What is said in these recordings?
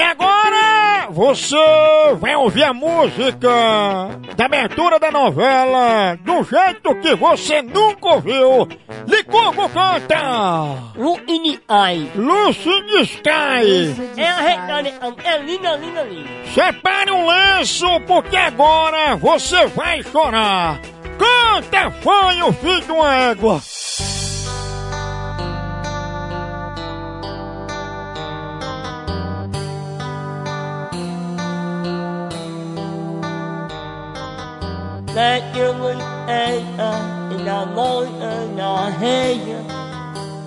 E agora você vai ouvir a música da abertura da novela do jeito que você nunca ouviu. Licogo canta! Luini Ai. Lucy Sky! É a é linda, linda, linda. Separe um lenço porque agora você vai chorar. Canta, fanho, filho de uma égua! Let your wind and uh, in the morning and the hair.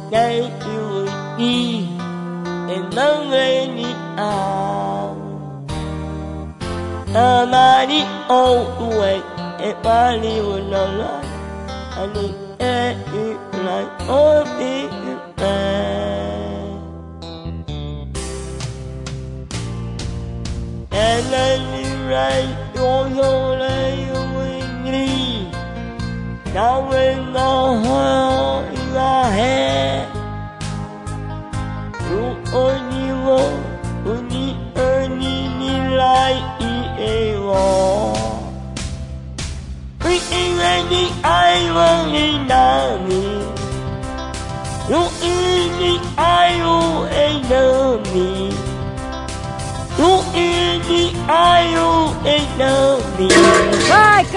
Let you will be in the rainy hour. Somebody old way, everybody will not lie. And it ain't it like all bad. And then you write your with me. 让人能活下去。如果你我，你你，你来依偎我。会因为你爱我，你那你，由于你爱我，爱的你，由于你爱我，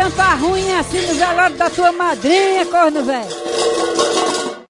cantar ruim assim no velório da tua madrinha, corno velho.